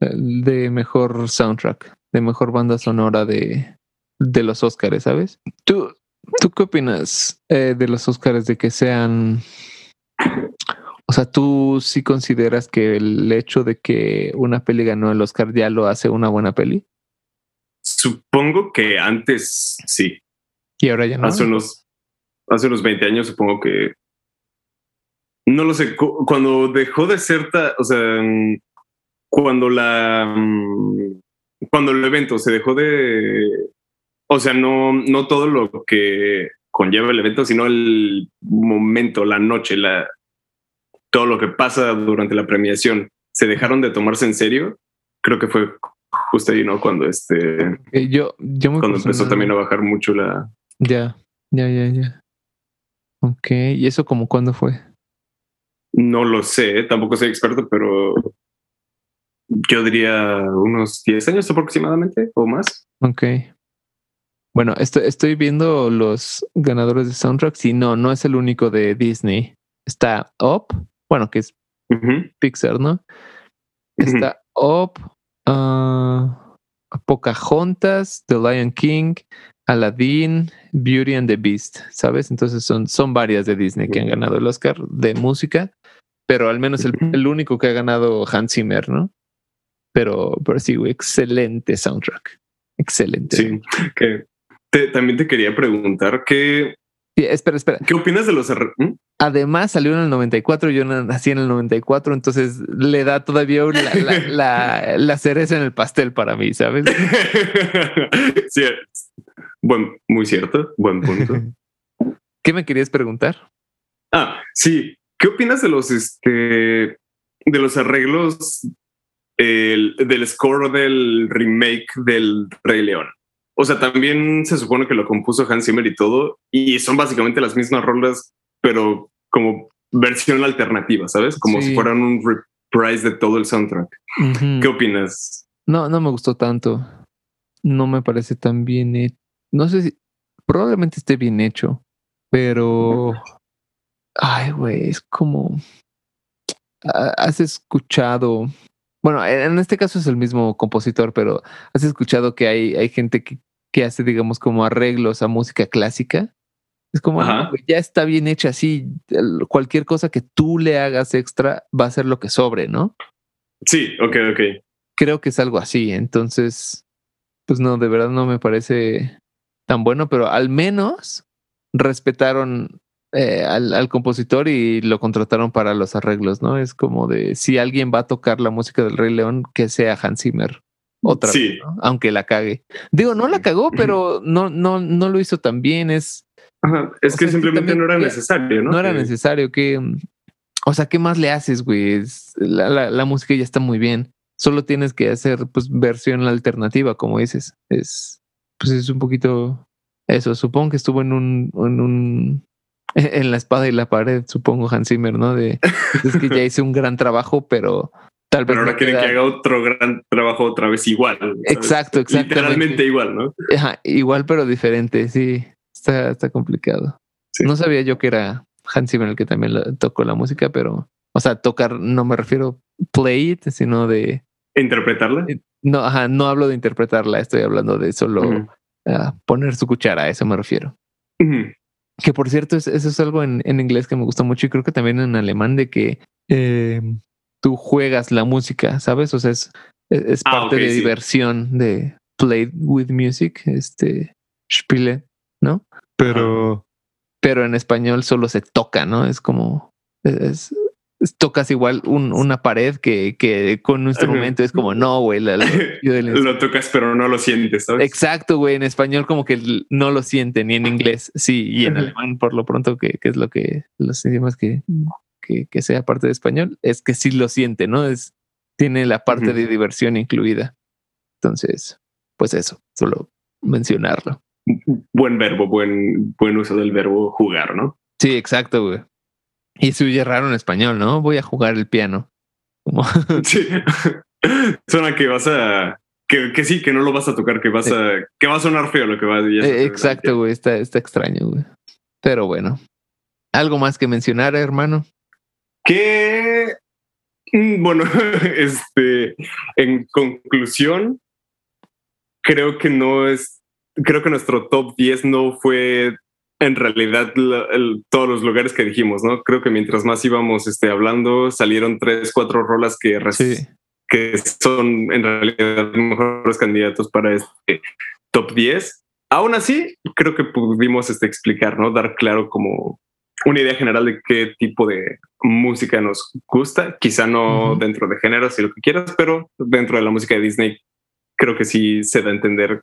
de mejor soundtrack, de mejor banda sonora de, de los Oscars, ¿sabes? ¿Tú, ¿Tú qué opinas eh, de los Oscars de que sean... O sea, ¿tú sí consideras que el hecho de que una peli ganó el Oscar ya lo hace una buena peli? Supongo que antes sí. Y ahora ya no. Hace unos hace unos 20 años supongo que no lo sé, cu- cuando dejó de ser, ta- o sea, cuando la mm, cuando el evento se dejó de o sea, no no todo lo que conlleva el evento, sino el momento, la noche, la todo lo que pasa durante la premiación, se dejaron de tomarse en serio. Creo que fue justo ahí, ¿no? Cuando este Eh, yo, yo cuando empezó también a bajar mucho la Ya, ya, ya, ya. Ok, ¿y eso como cuándo fue? No lo sé, tampoco soy experto, pero yo diría unos 10 años aproximadamente o más. Ok. Bueno, estoy, estoy viendo los ganadores de soundtracks y no, no es el único de Disney. Está Up, bueno, que es. Pixar, ¿no? Está Up, ah, Pocahontas, The Lion King, Aladdin, Beauty and the Beast, ¿sabes? Entonces son, son varias de Disney que han ganado el Oscar de música, pero al menos el, el único que ha ganado Hans Zimmer, ¿no? Pero, pero sí, güey, excelente soundtrack. Excelente. Sí, que te, también te quería preguntar que... Sí, espera, espera. ¿Qué opinas de los... ¿Mm? Además salió en el 94, yo nací en el 94, entonces le da todavía la, la, la, la cereza en el pastel para mí, ¿sabes? sí, buen, muy cierto, buen punto. ¿Qué me querías preguntar? Ah, sí. ¿Qué opinas de los este de los arreglos el, del score del remake del Rey León? O sea, también se supone que lo compuso Hans Zimmer y todo, y son básicamente las mismas rolas, pero como versión alternativa, ¿sabes? Como Sí. si fueran un reprise de todo el soundtrack. ¿Qué opinas? No, no me gustó tanto. No me parece tan bien hecho. No sé si probablemente esté bien hecho, pero ay, güey, es como has escuchado. Bueno, en este caso es el mismo compositor, pero has escuchado que hay, hay gente que, que hace, digamos, como arreglos a música clásica. Es como, no, ya está bien hecha así. Cualquier cosa que tú le hagas extra va a ser lo que sobre, ¿no? Sí, ok, ok. creo que es algo así. Entonces, pues no, de verdad no me parece tan bueno, pero al menos respetaron eh, al, al compositor y lo contrataron para los arreglos, ¿no? Es como de si alguien va a tocar la música del Rey León, que sea Hans Zimmer. Otra Sí. vez, ¿no? aunque la cague. Digo, no la cagó, pero no, no, no lo hizo tan bien. Es, Ajá, Es que sea, simplemente no era necesario, ¿no? no era necesario que. O sea, ¿qué más le haces, güey? La, la, la música ya está muy bien. Solo tienes que hacer, pues, versión alternativa, como dices. Es, pues, es un poquito eso. Supongo que estuvo en un, en un, en la espada y la pared, supongo, Hans Zimmer, ¿no? De, es que ya hice un gran trabajo, pero tal vez. Pero ahora quieren que haga otro gran trabajo otra vez igual. ¿sabes? Exacto, exactamente. Literalmente igual, ¿no? Ajá, igual, pero diferente. Sí, está, está complicado. Sí. No sabía yo que era Hans Zimmer el que también tocó la música, pero, o sea, tocar, no me refiero play it, sino de, Interpretarla. no, ajá, no hablo de interpretarla, estoy hablando de solo ah, poner su cuchara, a eso me refiero. Que por cierto, es- eso es algo en, en inglés que me gusta mucho y creo que también en alemán de que eh, tú juegas la música, ¿sabes? O sea, es, es- es Ah, parte de sí. diversión de play with music, este, spiele, ¿no? Pero, pero en español solo se toca, ¿no? Es como, es, es- tocas igual un- una pared que, que con un instrumento es como, no, güey, la- la- yo del lo tocas, pero no lo sientes, ¿sabes? Exacto, güey. En español como que no lo sienten, ni en inglés. Sí, y en alemán por lo pronto, que, que es lo que los idiomas que, que, que sea parte de español, es que sí lo siente, ¿no? Es, tiene la parte de diversión incluida. Entonces, pues eso, solo mencionarlo. Buen verbo, buen, buen uso del verbo jugar, ¿no? Sí, exacto, güey. Y se oye raro en español, ¿no? Voy a jugar el piano. Como, Sí. Suena que vas a. Que, que sí, que no lo vas a tocar, que vas a. Que va a sonar feo lo que vas a decir. Eh, exacto, güey. Está, está extraño, güey. Pero bueno. ¿Algo más que mencionar, hermano? Que. mm, Bueno, este. En conclusión, creo que no es. Creo que nuestro top 10 no fue en realidad la- el- todos los lugares que dijimos, ¿no? Creo que mientras más íbamos este, hablando, salieron tres, cuatro rolas que, Sí. que son en realidad mejores candidatos para este top 10. Aún así, creo que pudimos este, explicar, ¿no? Dar claro como una idea general de qué tipo de música nos gusta. Quizá no dentro de géneros y lo que quieras, pero dentro de la música de Disney creo que sí se da a entender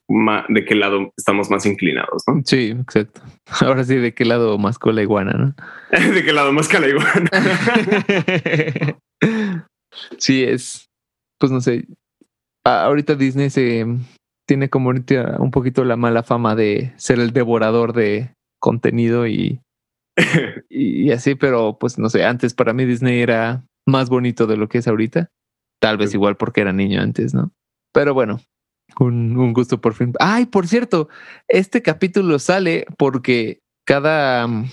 de qué lado estamos más inclinados, ¿no? Sí, exacto. Ahora sí, ¿de qué lado más la iguana, no? de qué lado más cala igual. sí, es. Pues no sé. Ahorita Disney se tiene como un poquito la mala fama de ser el devorador de contenido y, y así, pero pues no sé, antes para mí Disney era más bonito de lo que es ahorita. Tal vez Sí. igual porque era niño antes, ¿no? Pero bueno, un, un gusto por fin. Ay, por cierto, este capítulo sale porque cada mm,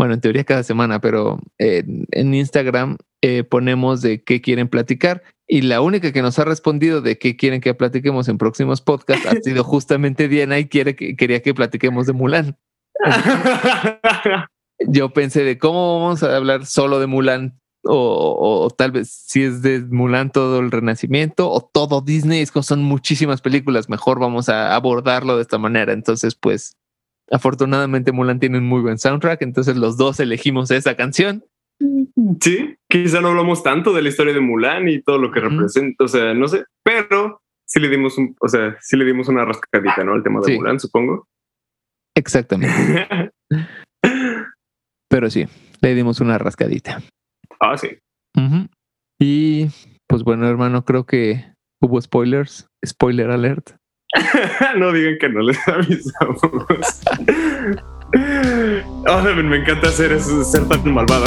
bueno, en teoría cada semana, pero en Instagram eh, ponemos de qué quieren platicar. Y la única que nos ha respondido de qué quieren que platiquemos en próximos podcasts ha sido justamente Diana y quiere que, quería que platiquemos de Mulan. Yo pensé de cómo vamos a hablar solo de Mulan o, tal vez si es de Mulan todo el renacimiento o todo Disney, es que son muchísimas películas, mejor vamos a abordarlo de esta manera. Entonces, pues afortunadamente Mulan tiene un muy buen soundtrack, entonces los dos elegimos esa canción. Sí, quizá no hablamos tanto de la historia de Mulan y todo lo que representa, o sea, no sé, pero sí le dimos un, o sea, sí le dimos una rascadita, ¿no? Al tema de Mulan, supongo. Exactamente. pero sí, le dimos una rascadita. Ah, sí. Y pues bueno, hermano, creo que hubo spoilers. Spoiler alert. no digan que no les avisamos. oh, me encanta hacer eso, ser tan malvado.